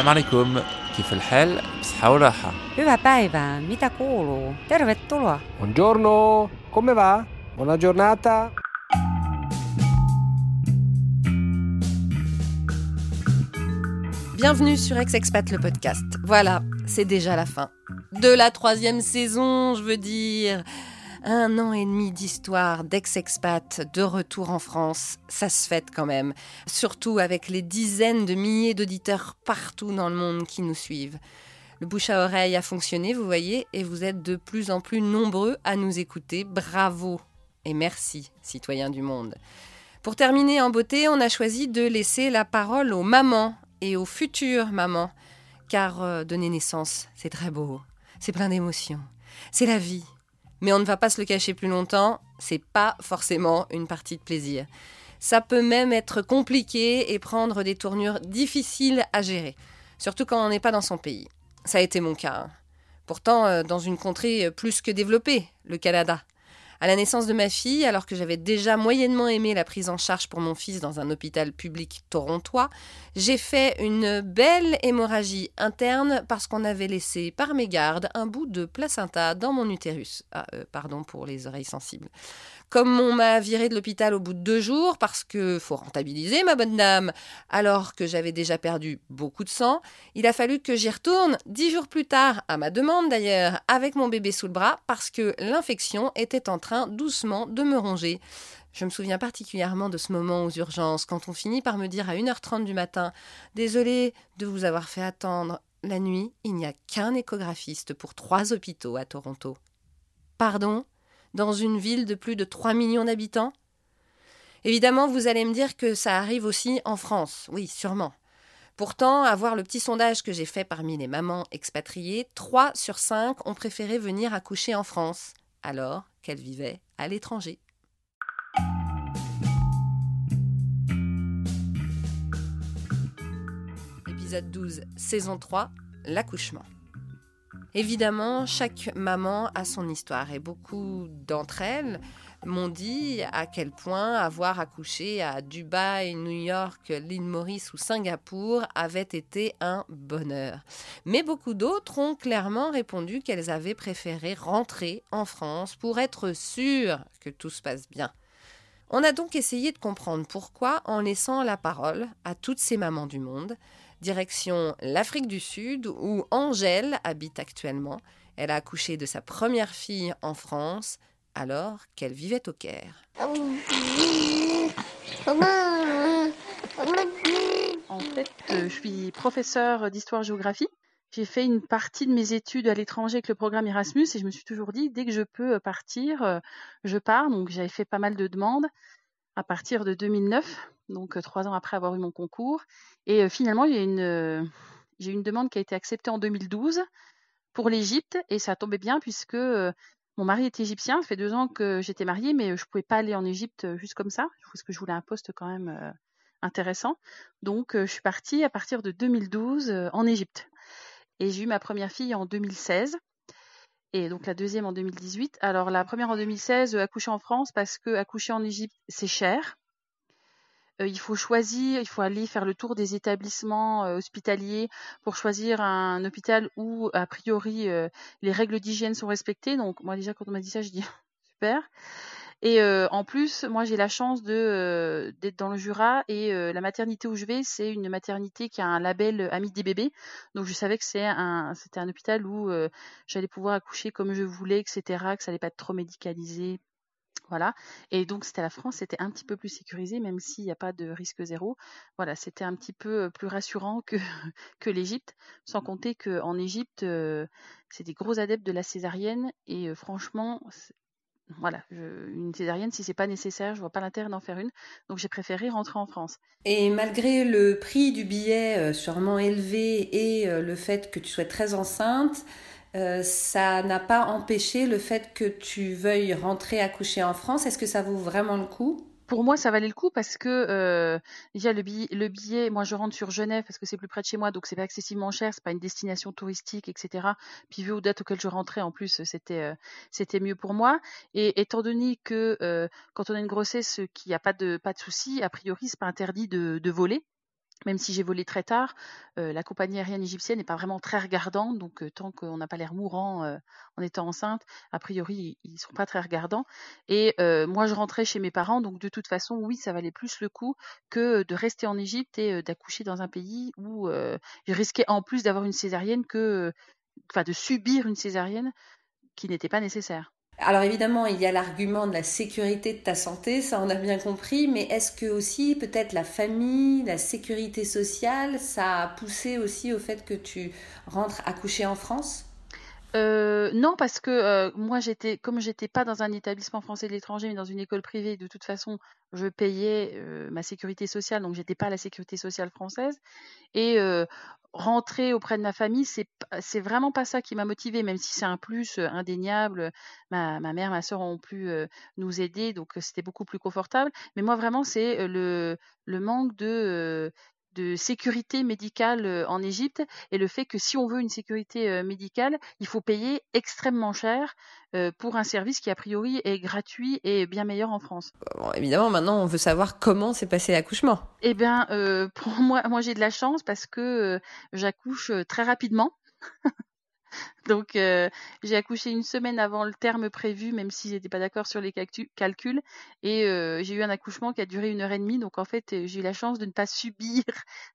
السلام عليكم كيف الحال؟ بصحة وراحة Hyvää päivää, mitä kuuluu? Tervetuloa. Buongiorno, come va? Buona giornata. Bienvenue sur Ex-Expat le podcast. Voilà, c'est déjà la fin. De la troisième saison, je veux dire. Un an et demi d'histoire d'ex-expat de retour en France, ça se fête quand même. Surtout avec les dizaines de milliers d'auditeurs partout dans le monde qui nous suivent. Le bouche à oreille a fonctionné, vous voyez, et vous êtes de plus en plus nombreux à nous écouter. Bravo et merci, citoyens du monde. Pour terminer en beauté, on a choisi de laisser la parole aux mamans et aux futures mamans. Car euh, donner naissance, c'est très beau, c'est plein d'émotions, c'est la vie. Mais on ne va pas se le cacher plus longtemps, c'est pas forcément une partie de plaisir. Ça peut même être compliqué et prendre des tournures difficiles à gérer, surtout quand on n'est pas dans son pays. Ça a été mon cas. hein. Pourtant, euh, dans une contrée euh, plus que développée, le Canada. À la naissance de ma fille, alors que j'avais déjà moyennement aimé la prise en charge pour mon fils dans un hôpital public torontois, j'ai fait une belle hémorragie interne parce qu'on avait laissé par mégarde un bout de placenta dans mon utérus. Ah, euh, pardon pour les oreilles sensibles. Comme on m'a viré de l'hôpital au bout de deux jours parce que faut rentabiliser ma bonne dame, alors que j'avais déjà perdu beaucoup de sang, il a fallu que j'y retourne dix jours plus tard, à ma demande d'ailleurs, avec mon bébé sous le bras parce que l'infection était en train doucement de me ronger. Je me souviens particulièrement de ce moment aux urgences, quand on finit par me dire à 1h30 du matin Désolé de vous avoir fait attendre. La nuit, il n'y a qu'un échographiste pour trois hôpitaux à Toronto. Pardon? Dans une ville de plus de 3 millions d'habitants? Évidemment, vous allez me dire que ça arrive aussi en France. Oui, sûrement. Pourtant, à voir le petit sondage que j'ai fait parmi les mamans expatriées, 3 sur 5 ont préféré venir accoucher en France, alors qu'elles vivaient à l'étranger. Épisode 12, saison 3, l'accouchement. Évidemment, chaque maman a son histoire et beaucoup d'entre elles m'ont dit à quel point avoir accouché à Dubaï, New York, l'île Maurice ou Singapour avait été un bonheur. Mais beaucoup d'autres ont clairement répondu qu'elles avaient préféré rentrer en France pour être sûres que tout se passe bien. On a donc essayé de comprendre pourquoi en laissant la parole à toutes ces mamans du monde, direction l'Afrique du Sud où Angèle habite actuellement. Elle a accouché de sa première fille en France alors qu'elle vivait au Caire. En fait, euh, je suis professeure d'histoire-géographie. J'ai fait une partie de mes études à l'étranger avec le programme Erasmus et je me suis toujours dit, dès que je peux partir, euh, je pars. Donc j'avais fait pas mal de demandes à partir de 2009, donc trois ans après avoir eu mon concours. Et finalement, a une, j'ai une demande qui a été acceptée en 2012 pour l'Égypte et ça tombait bien puisque mon mari est égyptien. Ça fait deux ans que j'étais mariée, mais je pouvais pas aller en Égypte juste comme ça parce que je voulais un poste quand même intéressant. Donc je suis partie à partir de 2012 euh, en Égypte. Et j'ai eu ma première fille en 2016 et donc la deuxième en 2018. Alors la première en 2016, euh, accoucher en France parce que accoucher en Égypte, c'est cher. Euh, il faut choisir, il faut aller faire le tour des établissements euh, hospitaliers pour choisir un hôpital où, a priori, euh, les règles d'hygiène sont respectées. Donc, moi, déjà, quand on m'a dit ça, je dis super. Et en plus, moi, j'ai la chance de d'être dans le Jura et la maternité où je vais, c'est une maternité qui a un label Ami des bébés. Donc, je savais que c'est un, c'était un hôpital où j'allais pouvoir accoucher comme je voulais, etc., que ça allait pas être trop médicalisé. Voilà. Et donc, c'était la France, c'était un petit peu plus sécurisé, même s'il n'y a pas de risque zéro. Voilà, c'était un petit peu euh, plus rassurant que, que l'Égypte, sans compter qu'en Égypte, euh, c'est des gros adeptes de la césarienne. Et euh, franchement, voilà, je- une césarienne, si c'est pas nécessaire, je vois pas l'intérêt d'en faire une. Donc, j'ai préféré rentrer en France. Et malgré le prix du billet euh, sûrement élevé et euh, le fait que tu sois très enceinte, euh, ça n'a pas empêché le fait que tu veuilles rentrer accoucher en France. Est-ce que ça vaut vraiment le coup? Pour moi, ça valait le coup parce que euh, déjà le billet, le billet, moi je rentre sur Genève parce que c'est plus près de chez moi, donc c'est pas excessivement cher, c'est pas une destination touristique, etc. Puis vu aux dates auxquelles je rentrais, en plus, c'était euh, c'était mieux pour moi. Et étant donné que euh, quand on a une grossesse qui a pas de pas de souci, a priori c'est pas interdit de, de voler. Même si j'ai volé très tard, euh, la compagnie aérienne égyptienne n'est pas vraiment très regardante, donc euh, tant qu'on n'a pas l'air mourant euh, en étant enceinte, a priori, ils ne sont pas très regardants. Et moi, je rentrais chez mes parents, donc de toute façon, oui, ça valait plus le coup que de rester en Égypte et d'accoucher dans un pays où je risquais en plus d'avoir une césarienne que, enfin, de subir une césarienne qui n'était pas nécessaire. Alors évidemment, il y a l'argument de la sécurité de ta santé, ça on a bien compris, mais est-ce que aussi peut-être la famille, la sécurité sociale, ça a poussé aussi au fait que tu rentres accoucher en France? Euh, non, parce que euh, moi j'étais, comme j'étais pas dans un établissement français de l'étranger, mais dans une école privée, de toute façon, je payais euh, ma sécurité sociale, donc j'étais pas à la sécurité sociale française. Et rentrer auprès de ma famille, c'est c'est vraiment pas ça qui m'a motivée, même si c'est un plus indéniable. Ma, ma mère, ma soeur ont pu nous aider, donc c'était beaucoup plus confortable. Mais moi vraiment, c'est le le manque de de sécurité médicale en Égypte et le fait que si on veut une sécurité médicale, il faut payer extrêmement cher pour un service qui a priori est gratuit et bien meilleur en France. évidemment, maintenant on veut savoir comment s'est passé l'accouchement. Eh bien, pour moi, moi j'ai de la chance parce que j'accouche très rapidement. Donc euh, j'ai accouché une semaine avant le terme prévu, même si j'étais pas d'accord sur les calculs. Et euh, j'ai eu un accouchement qui a duré une heure et demie. Donc en fait, j'ai eu la chance de ne pas subir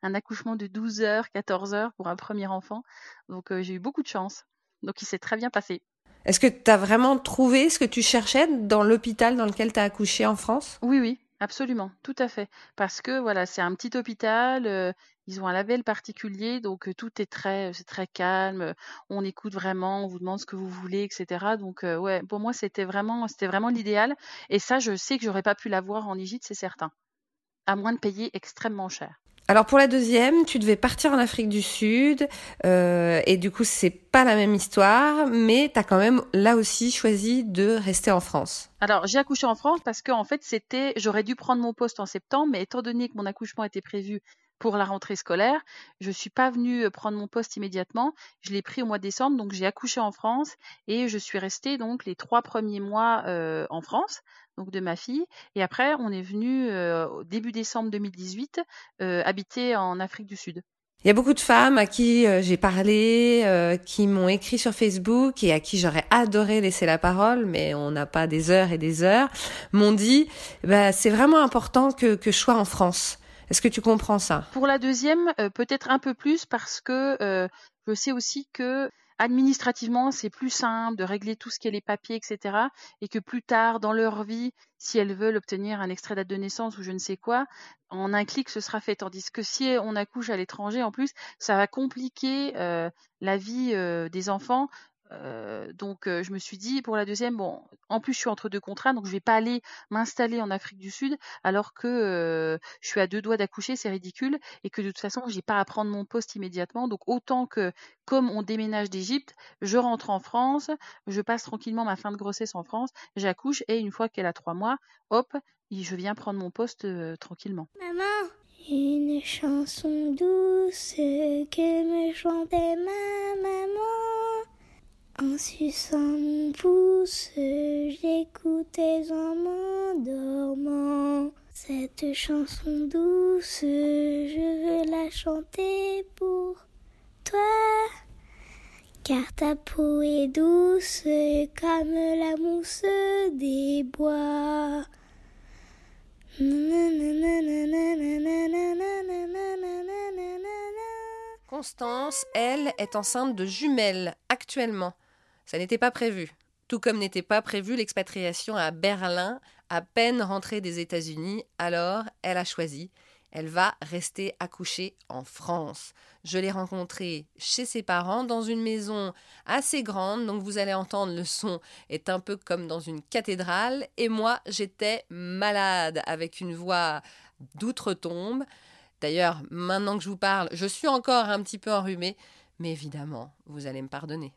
un accouchement de 12 heures, 14 heures pour un premier enfant. Donc euh, j'ai eu beaucoup de chance. Donc il s'est très bien passé. Est-ce que tu as vraiment trouvé ce que tu cherchais dans l'hôpital dans lequel tu as accouché en France? Oui, oui, Absolument, tout à fait. Parce que voilà, c'est un petit hôpital, euh, ils ont un label particulier, donc tout est très, c'est très calme. On écoute vraiment, on vous demande ce que vous voulez, etc. Donc euh, ouais, pour moi c'était vraiment, c'était vraiment l'idéal. Et ça, je sais que j'aurais pas pu l'avoir en Égypte, c'est certain, à moins de payer extrêmement cher. Alors pour la deuxième, tu devais partir en Afrique du Sud euh, et du coup c'est pas la même histoire, mais tu as quand même là aussi choisi de rester en France. Alors j'ai accouché en France parce que en fait c'était, j'aurais dû prendre mon poste en septembre, mais étant donné que mon accouchement était prévu pour la rentrée scolaire, je suis pas venue euh, prendre mon poste immédiatement. Je l'ai pris au mois de décembre, donc j'ai accouché en France et je suis restée donc les trois premiers mois euh, en France donc de ma fille. Et après, on est venu euh, au début décembre 2018 euh, habiter en Afrique du Sud. Il y a beaucoup de femmes à qui euh, j'ai parlé, qui m'ont écrit sur Facebook et à qui j'aurais adoré laisser la parole, mais on n'a pas des heures et des heures, m'ont dit bah, c'est vraiment important que, que je sois en France. Est-ce que tu comprends ça? Pour la deuxième, peut-être un peu plus parce que je sais aussi que administrativement, c'est plus simple de régler tout ce qui est les papiers, etc. Et que plus tard, dans leur vie, si elles veulent obtenir un extrait date de naissance ou je ne sais quoi, en un clic, ce sera fait. Tandis que si on accouche à l'étranger, en plus, ça va compliquer euh, la vie euh, des enfants euh, donc euh, je me suis dit pour la deuxième bon en plus je suis entre deux contrats donc je vais pas aller m'installer en Afrique du Sud alors que euh, je suis à deux doigts d'accoucher c'est ridicule et que de toute façon j'ai pas à prendre mon poste immédiatement. Donc autant que comme on déménage d'Égypte je rentre en France je passe tranquillement ma fin de grossesse en France j'accouche et une fois qu'elle a trois mois hop je viens prendre mon poste tranquillement. Maman! Une chanson douce que me chantait ma maman en suçant mon pouce, j'écoutais en m'endormant. Cette chanson douce, je veux la chanter pour toi. Car ta peau est douce comme la mousse des bois. Constance, elle, est enceinte de jumelles actuellement. Ça n'était pas prévu. Tout comme n'était pas prévu l'expatriation à Berlin, à peine rentrée des États-Unis, alors elle a choisi. Elle va rester accoucher en France. Je l'ai rencontrée chez ses parents dans une maison assez grande, donc vous allez entendre le son est un peu comme dans une cathédrale. Et moi, j'étais malade avec une voix d'outre-tombe. D'ailleurs, maintenant que je vous parle, je suis encore un petit peu enrhumée, mais évidemment, vous allez me pardonner.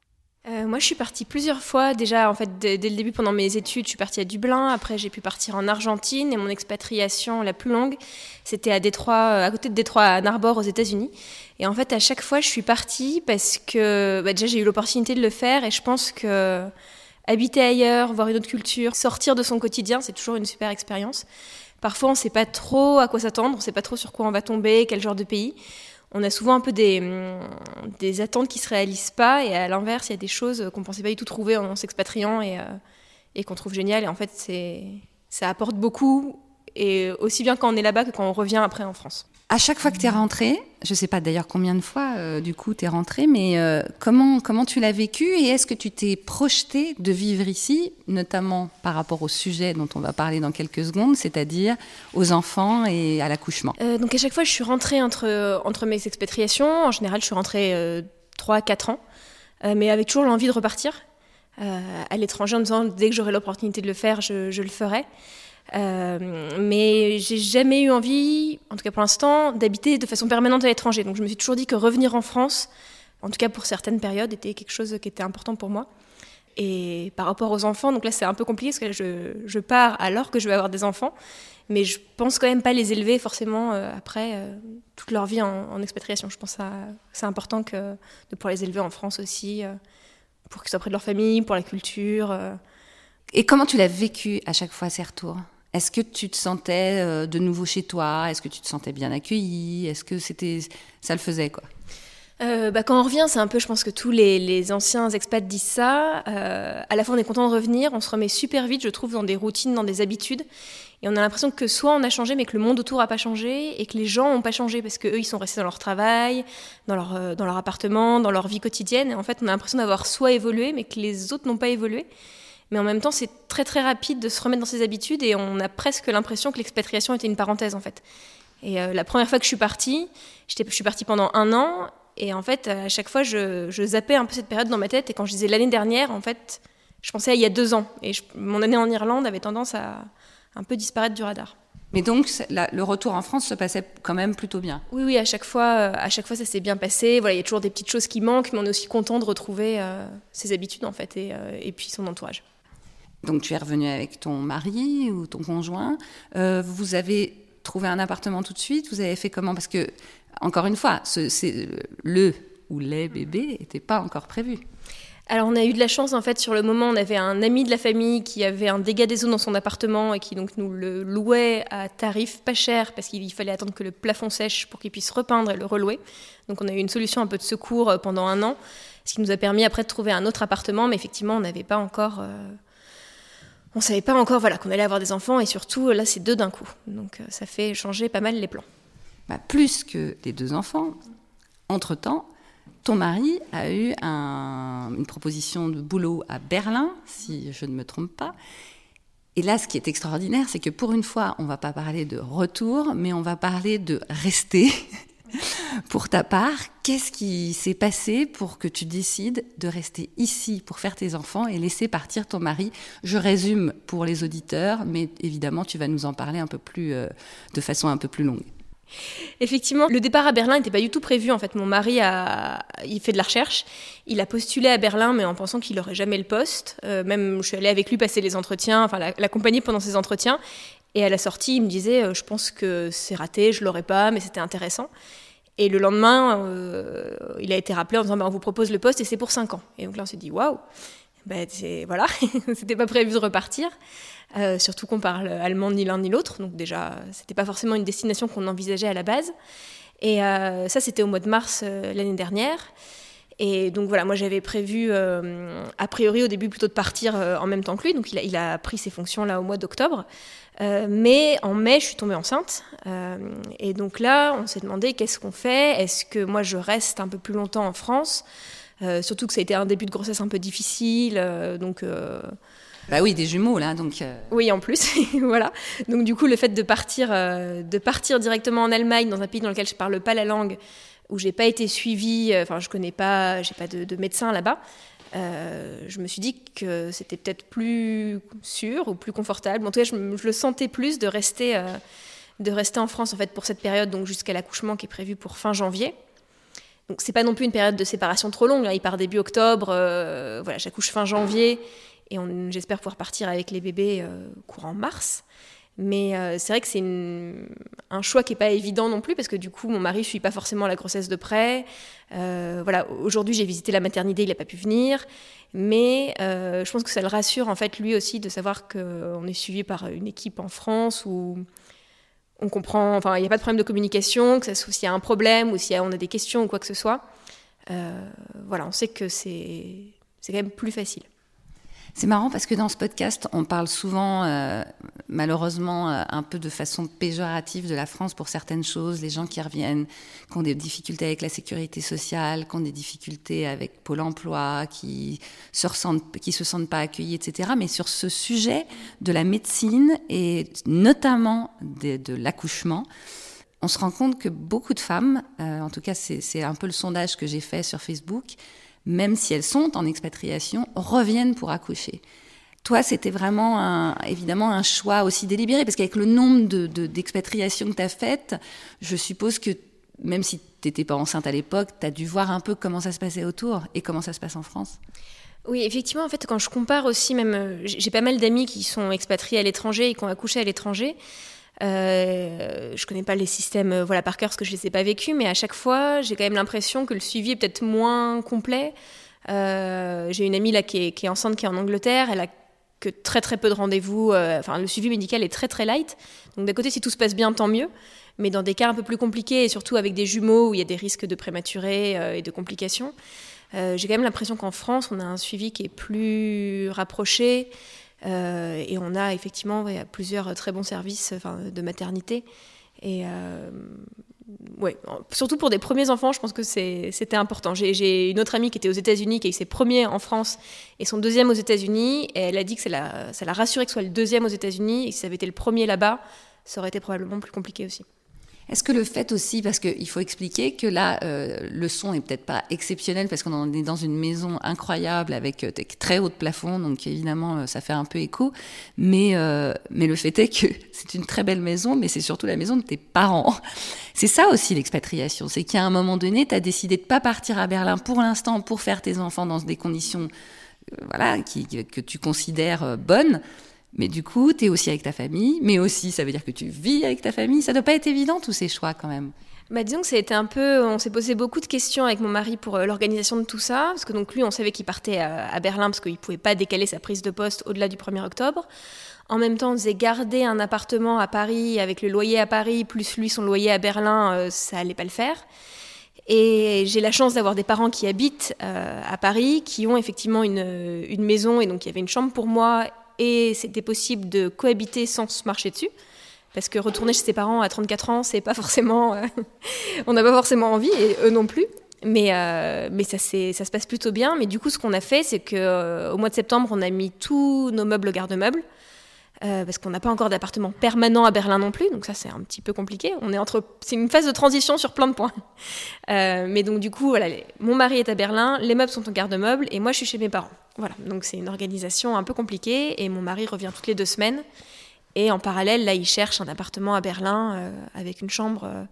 Euh, moi, je suis partie plusieurs fois. Déjà, en fait, dès, le début, pendant mes études, je suis partie à Dublin. Après, j'ai pu partir en Argentine. Et mon expatriation la plus longue, c'était à Détroit, euh, à côté de Détroit, à Narbor, aux États-Unis. Et en fait, à chaque fois, je suis partie parce que bah, déjà, j'ai eu l'opportunité de le faire. Et je pense que habiter ailleurs, voir une autre culture, sortir de son quotidien, c'est toujours une super expérience. Parfois, on ne sait pas trop à quoi s'attendre, on ne sait pas trop sur quoi on va tomber, quel genre de pays. On a souvent un peu des, hum, des attentes qui ne se réalisent pas, et à l'inverse, il y a des choses qu'on pensait pas du tout trouver en s'expatriant et, euh, et qu'on trouve géniales. Et en fait, ça apporte beaucoup, et aussi bien quand on est là-bas que quand on revient après en France. À chaque fois que tu es rentré, je ne sais pas d'ailleurs combien de fois euh, du coup tu es rentré, mais euh, comment, comment tu l'as vécu et est-ce que tu t'es projeté de vivre ici, notamment par rapport au sujet dont on va parler dans quelques secondes, c'est-à-dire aux enfants et à l'accouchement? Euh, Donc à chaque fois je suis rentrée entre, entre mes expatriations, en général je suis rentrée 3-4 ans, mais avec toujours l'envie de repartir à l'étranger en disant dès que j'aurai l'opportunité de le faire, je, je le ferai. Euh, mais j'ai jamais eu envie, en tout cas pour l'instant, d'habiter de façon permanente à l'étranger. Donc je me suis toujours dit que revenir en France, en tout cas pour certaines périodes, était quelque chose qui était important pour moi. Et par rapport aux enfants, donc là c'est un peu compliqué parce que je, je, pars alors que je vais avoir des enfants, mais je pense quand même pas les élever forcément euh, après euh, toute leur vie en, expatriation. Je pense que c'est important de pouvoir les élever en France aussi, pour qu'ils soient près de leur famille, pour la culture. Et comment tu l'as vécu à chaque fois ces retours? Est-ce que tu te sentais euh, de nouveau chez toi? Est-ce que tu te sentais bien accueilli Est-ce que c'était ça le faisait quoi? Euh, bah, quand on revient, c'est un peu, je pense que tous les, les anciens expats disent ça. Euh, à la fois, on est content de revenir, on se remet super vite, je trouve, dans des routines, dans des habitudes. Et on a l'impression que soit on a changé, mais que le monde autour n'a pas changé, et que les gens n'ont pas changé parce qu'eux, ils sont restés dans leur travail, dans leur, dans leur appartement, dans leur vie quotidienne. Et en fait, on a l'impression d'avoir soit évolué, mais que les autres n'ont pas évolué. Mais en même temps, c'est très très rapide de se remettre dans ses habitudes et on a presque l'impression que l'expatriation était une parenthèse en fait. Et euh, la première fois que je suis partie, je suis partie pendant un an et en fait, à chaque fois, je, je, zappais un peu cette période dans ma tête et quand je disais l'année dernière, en fait, je pensais à il y a deux ans. Et mon année en Irlande avait tendance à un peu disparaître du radar. Mais donc, la, le retour en France se passait quand même plutôt bien. Oui, oui, à chaque fois, euh, à chaque fois ça s'est bien passé. Voilà, il y a toujours des petites choses qui manquent, mais on est aussi content de retrouver euh, ses habitudes, en fait, et, euh, et puis son entourage. Donc tu es revenu avec ton mari ou ton conjoint. Euh, vous avez trouvé un appartement tout de suite. Vous avez fait comment? Parce que encore une fois, ce, le ou les bébés n'étaient pas encore prévus. Alors on a eu de la chance en fait sur le moment, on avait un ami de la famille qui avait un dégât des eaux dans son appartement et qui donc nous le louait à tarif pas cher parce qu'il fallait attendre que le plafond sèche pour qu'il puisse repeindre et le relouer. Donc on a eu une solution un peu de secours euh, pendant un an, ce qui nous a permis après de trouver un autre appartement, mais effectivement on n'avait pas encore... Euh on savait pas encore voilà qu'on allait avoir des enfants et surtout là c'est deux d'un coup. Donc euh, ça fait changer pas mal les plans. Bah, plus que les deux enfants, entre-temps, ton mari a eu un, une proposition de boulot à Berlin, si je ne me trompe pas. Et là, ce qui est extraordinaire, c'est que pour une fois, on va pas parler de retour, mais on va parler de rester pour ta part, qu'est-ce qui s'est passé pour que tu décides de rester ici pour faire tes enfants et laisser partir ton mari? Je résume pour les auditeurs, mais évidemment, tu vas nous en parler un peu plus, euh, de façon un peu plus longue. Effectivement, le départ à Berlin n'était pas du tout prévu. En fait, mon mari a, il fait de la recherche. Il a postulé à Berlin, mais en pensant qu'il n'aurait jamais le poste. Euh, même, je suis allée avec lui passer les entretiens, enfin l'accompagner pendant ses entretiens. Et à la sortie, il me disait, euh, je pense que c'est raté, je l'aurai pas, mais c'était intéressant. Et le lendemain, euh, il a été rappelé en disant bah, on vous propose le poste et c'est pour 5 ans. Et donc là, on s'est dit waouh ben, voilà, c'était pas prévu de repartir. Euh, surtout qu'on parle allemand ni l'un ni l'autre, donc déjà, c'était pas forcément une destination qu'on envisageait à la base. Et ça, c'était au mois de mars l'année dernière. Et donc voilà, moi j'avais prévu, euh, a priori au début plutôt de partir euh, en même temps que lui, donc il a, il a pris ses fonctions là au mois d'octobre. Euh, mais en mai, je suis tombée enceinte. Euh, et donc là, on s'est demandé qu'est-ce qu'on fait? Est-ce que moi, je reste un peu plus longtemps en France? Euh, Surtout que ça a été un début de grossesse un peu difficile. Euh, donc. Bah oui, des jumeaux là, donc. Oui, en plus, voilà. Donc du coup, le fait de partir, de partir directement en Allemagne, dans un pays dans lequel je parle pas la langue, où j'ai pas été suivie, enfin, je connais pas, j'ai pas de, de médecin là-bas. Euh, je me suis dit que c'était peut-être plus sûr ou plus confortable. En tout cas, je, le sentais plus de rester, euh, de rester en France en fait pour cette période, donc jusqu'à l'accouchement qui est prévu pour fin janvier. Donc c'est pas non plus une période de séparation trop longue. Hein. Il part début octobre, euh, voilà, j'accouche fin janvier et j'espère pouvoir partir avec les bébés euh, courant mars. Mais euh, c'est vrai que c'est un choix qui n'est pas évident non plus, parce que du coup, mon mari ne suit pas forcément la grossesse de près. Euh, voilà, aujourd'hui, j'ai visité la maternité, il n'a pas pu venir. Mais euh, je pense que ça le rassure, en fait, lui aussi, de savoir qu'on est suivi par une équipe en France où on comprend, enfin, il n'y a pas de problème de communication, que s'il y a un problème ou si on a des questions ou quoi que ce soit. voilà, on sait que c'est quand même plus facile. C'est marrant parce que dans ce podcast, on parle souvent, euh, malheureusement, euh, un peu de façon péjorative de la France pour certaines choses. Les gens qui reviennent, qui ont des difficultés avec la sécurité sociale, qui ont des difficultés avec Pôle emploi, qui se se sentent pas accueillis, etc. Mais sur ce sujet de la médecine et notamment de, de l'accouchement, on se rend compte que beaucoup de femmes, euh, en tout cas c'est un peu le sondage que j'ai fait sur Facebook, même si elles sont en expatriation, reviennent pour accoucher. Toi, c'était vraiment un, évidemment un choix aussi délibéré, parce qu'avec le nombre d'expatriations de, que tu as faites, je suppose que même si tu n'étais pas enceinte à l'époque, tu as dû voir un peu comment ça se passait autour et comment ça se passe en France. Oui, effectivement, en fait, quand je compare aussi, même, j'ai pas mal d'amis qui sont expatriés à l'étranger et qui ont accouché à l'étranger. Euh, je connais pas les systèmes euh, voilà par cœur parce que je les ai pas vécus, mais à chaque fois, j'ai quand même l'impression que le suivi est peut-être moins complet. Euh, j'ai une amie là qui est, enceinte, qui est en Angleterre. Elle a que très très peu de rendez-vous. Euh, le suivi médical est très très light. Donc d'un côté, si tout se passe bien, tant mieux. Mais dans des cas un peu plus compliqués et surtout avec des jumeaux où il y a des risques de prématurés et de complications, j'ai quand même l'impression qu'en France, on a un suivi qui est plus rapproché. Euh, et on a effectivement plusieurs très bons services de maternité. Et euh, surtout pour des premiers enfants, je pense que c'était important. J'ai une autre amie qui était aux États-Unis, qui a eu ses premiers en France et son deuxième aux États-Unis. Elle a dit que ça l'a rassuré que ce soit le deuxième aux États-Unis. Et si ça avait été le premier là-bas, ça aurait été probablement plus compliqué aussi. Est-ce que le fait aussi, parce qu'il faut expliquer que là, euh, le son est peut-être pas exceptionnel parce qu'on est dans une maison incroyable avec euh, très haut de plafond, donc évidemment euh, ça fait un peu écho, mais, mais le fait est que c'est une très belle maison, mais c'est surtout la maison de tes parents. C'est ça aussi l'expatriation, c'est qu'à un moment donné, tu as décidé de pas partir à Berlin pour l'instant pour faire tes enfants dans des conditions voilà, que tu considères bonnes. Mais du coup, tu es aussi avec ta famille, mais aussi ça veut dire que tu vis avec ta famille. Ça doit pas être évident tous ces choix quand même. Bah, disons que ça a été un peu, on s'est posé beaucoup de questions avec mon mari pour euh, l'organisation de tout ça, parce que donc lui, on savait qu'il partait à, Berlin parce qu'il pouvait pas décaler sa prise de poste au-delà du 1er octobre. En même temps, on faisait garder un appartement à Paris avec le loyer à Paris plus lui son loyer à Berlin, euh, ça allait pas le faire. Et j'ai la chance d'avoir des parents qui habitent euh, à Paris, qui ont effectivement une, une, maison, et donc il y avait une chambre pour moi et c'était possible de cohabiter sans se marcher dessus. Parce que retourner chez ses parents à 34 ans, c'est pas forcément. Euh, on n'a pas forcément envie, et eux non plus. Mais, euh, mais ça, ça se passe plutôt bien. Mais du coup, ce qu'on a fait, c'est qu'au euh, mois de septembre, on a mis tous nos meubles garde-meubles. Parce qu'on n'a pas encore d'appartement permanent à Berlin non plus, donc ça c'est un petit peu compliqué. On est entre, c'est une phase de transition sur plein de points. mais donc du coup, voilà, mon mari est à Berlin, les meubles sont en garde-meubles et moi je suis chez mes parents. Voilà, donc c'est une organisation un peu compliquée et mon mari revient toutes les deux semaines. Et en parallèle, là, il cherche un appartement à Berlin euh, avec une chambre euh,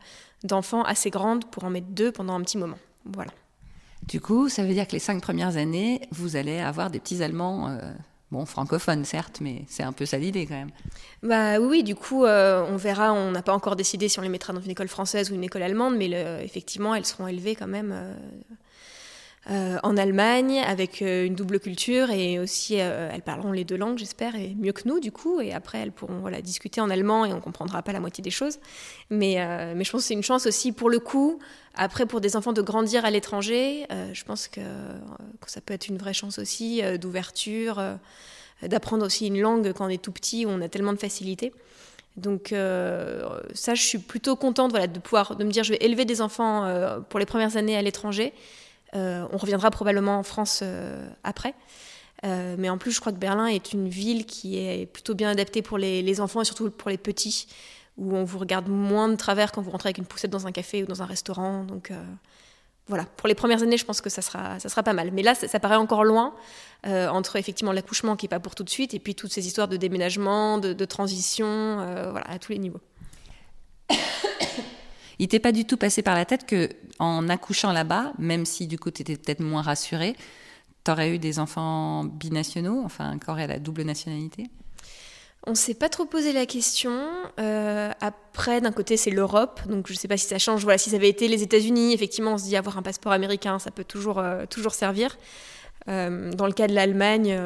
d'enfant assez grande pour en mettre deux pendant un petit moment. Voilà. Du coup, ça veut dire que les cinq premières années, vous allez avoir des petits Allemands, euh, bon, francophones certes, mais c'est un peu ça l'idée quand même. Bah oui, du coup, on verra. On n'a pas encore décidé si on les mettra dans une école française ou une école allemande, mais effectivement, elles seront élevées quand même euh, en Allemagne avec euh, une double culture et aussi euh, elles parleront les deux langues, j'espère, et mieux que nous du coup. Et après, elles pourront voilà, discuter en allemand et on comprendra pas la moitié des choses. Mais, mais je pense que c'est une chance aussi pour le coup. Après, pour des enfants de grandir à l'étranger, je pense que, ça peut être une vraie chance aussi d'ouverture, d'apprendre aussi une langue quand on est tout petit où on a tellement de facilité. Donc ça, je suis plutôt contente voilà, de pouvoir de me dire je vais élever des enfants pour les premières années à l'étranger euh, on reviendra probablement en France euh, après. Euh, mais en plus, je crois que Berlin est une ville qui est plutôt bien adaptée pour les, enfants et surtout pour les petits, où on vous regarde moins de travers quand vous rentrez avec une poussette dans un café ou dans un restaurant. Donc voilà, pour les premières années, je pense que ça sera, ça pas mal. Mais là, ça, paraît encore loin entre effectivement l'accouchement qui est pas pour tout de suite et puis toutes ces histoires de déménagement, de, de transition, voilà, à tous les niveaux. Il t'est pas du tout passé par la tête que, en accouchant là-bas, même si du coup tu étais peut-être moins rassurée, tu aurais eu des enfants binationaux, enfin, qui auraient la double nationalité? On s'est pas trop posé la question. Euh, après, d'un côté, c'est l'Europe, donc je ne sais pas si ça change. Voilà, si ça avait été les États-Unis, effectivement, on se dit avoir un passeport américain, ça peut toujours, euh, toujours servir. Euh, dans le cas de l'Allemagne,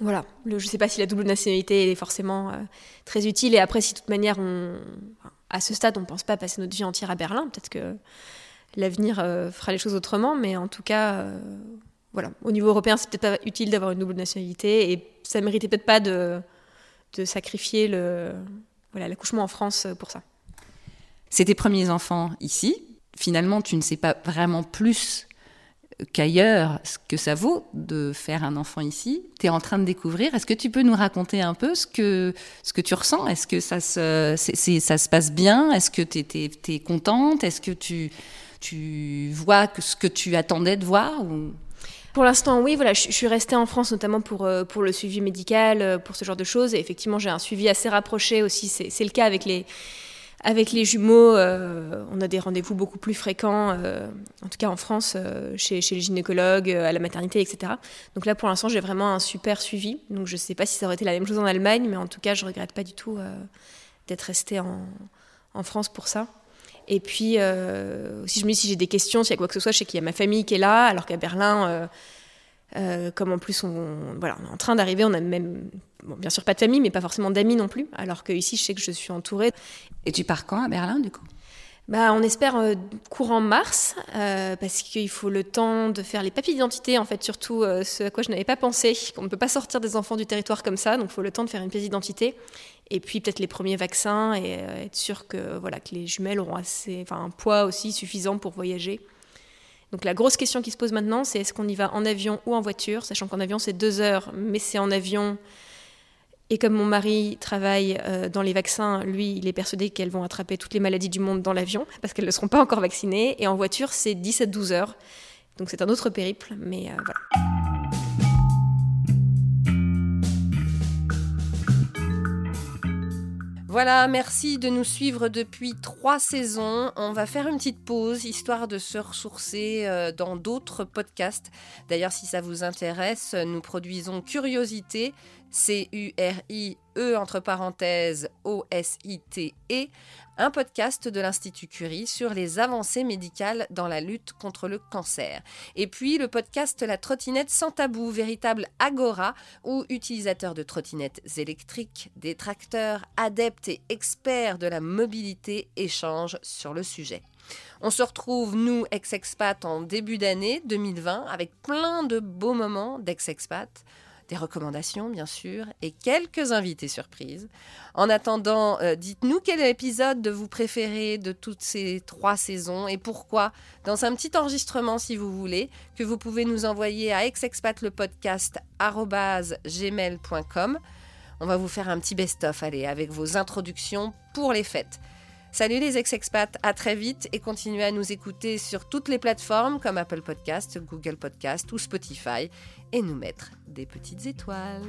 voilà, je ne sais pas si la double nationalité est forcément très utile. Et après, si de toute manière, on, à ce stade, on ne pense pas passer notre vie entière à Berlin, peut-être que l'avenir euh, fera les choses autrement, mais en tout cas, euh, voilà, au niveau européen, c'est peut-être pas utile d'avoir une double nationalité et ça méritait peut-être pas de, de sacrifier le, voilà, l'accouchement en France pour ça. C'est tes premiers enfants ici. Finalement, tu ne sais pas vraiment plus qu'ailleurs ce que ça vaut de faire un enfant ici. Tu es en train de découvrir. Est-ce que tu peux nous raconter un peu ce que, ce que tu ressens? Est-ce que ça se, ça se passe bien? Est-ce que tu es, contente? Est-ce que tu, tu vois ce que tu attendais de voir ou... Pour l'instant, oui, voilà, je, suis restée en France notamment pour, euh, pour le suivi médical, euh, pour ce genre de choses. Et effectivement, j'ai un suivi assez rapproché aussi. C'est le cas avec les, avec les jumeaux, euh, on a des rendez-vous beaucoup plus fréquents, euh, en tout cas en France, euh, chez, les gynécologues, à la maternité, etc. Donc là, pour l'instant, j'ai vraiment un super suivi. Donc je ne sais pas si ça aurait été la même chose en Allemagne, mais en tout cas, je ne regrette pas du tout d'être restée en, en, France pour ça. Et puis, si je me dis si j'ai des questions, s'il y a quoi que ce soit, je sais qu'il y a ma famille qui est là, alors qu'à Berlin, euh, comme en plus on, voilà, on est en train d'arriver, on a même, bien sûr pas de famille, mais pas forcément d'amis non plus, alors que ici je sais que je suis entourée. Et tu pars quand à Berlin du coup? Bah, on espère euh, courant mars, euh, parce qu'il faut le temps de faire les papiers d'identité, en fait, surtout ce à quoi je n'avais pas pensé, qu'on ne peut pas sortir des enfants du territoire comme ça, donc il faut le temps de faire une pièce d'identité, et puis peut-être les premiers vaccins, et être sûr que, voilà, que les jumelles auront assez, enfin, un poids aussi suffisant pour voyager. Donc la grosse question qui se pose maintenant, c'est est-ce qu'on y va en avion ou en voiture, sachant qu'en avion c'est deux heures, mais c'est en avion. Et comme mon mari travaille euh, dans les vaccins, lui, il est persuadé qu'elles vont attraper toutes les maladies du monde dans l'avion, parce qu'elles ne seront pas encore vaccinées. Et en voiture, c'est 10 à 12 heures. Donc c'est un autre périple, mais euh, voilà. Voilà, merci de nous suivre depuis trois saisons. On va faire une petite pause histoire de se ressourcer euh, dans d'autres podcasts. D'ailleurs, si ça vous intéresse, nous produisons Curiosité, C-U-R-I-E entre parenthèses O-S-I-T-E, un podcast de l'Institut Curie sur les avancées médicales dans la lutte contre le cancer. Et puis le podcast La trottinette sans tabou, véritable agora où utilisateurs de trottinettes électriques, détracteurs, adeptes et experts de la mobilité échangent sur le sujet. On se retrouve, nous, ex-expats, en début d'année 2020 avec plein de beaux moments d'ex-expats des recommandations bien sûr et quelques invités surprises. En attendant, euh, dites-nous quel épisode de vous préférez de toutes ces trois saisons et pourquoi dans un petit enregistrement si vous voulez que vous pouvez nous envoyer à exexpatlepodcast@gmail.com. On va vous faire un petit best-of allez avec vos introductions pour les fêtes. Salut les ex-expats, à très vite et continuez à nous écouter sur toutes les plateformes comme Apple Podcast, Google Podcast ou Spotify et nous mettre des petites étoiles.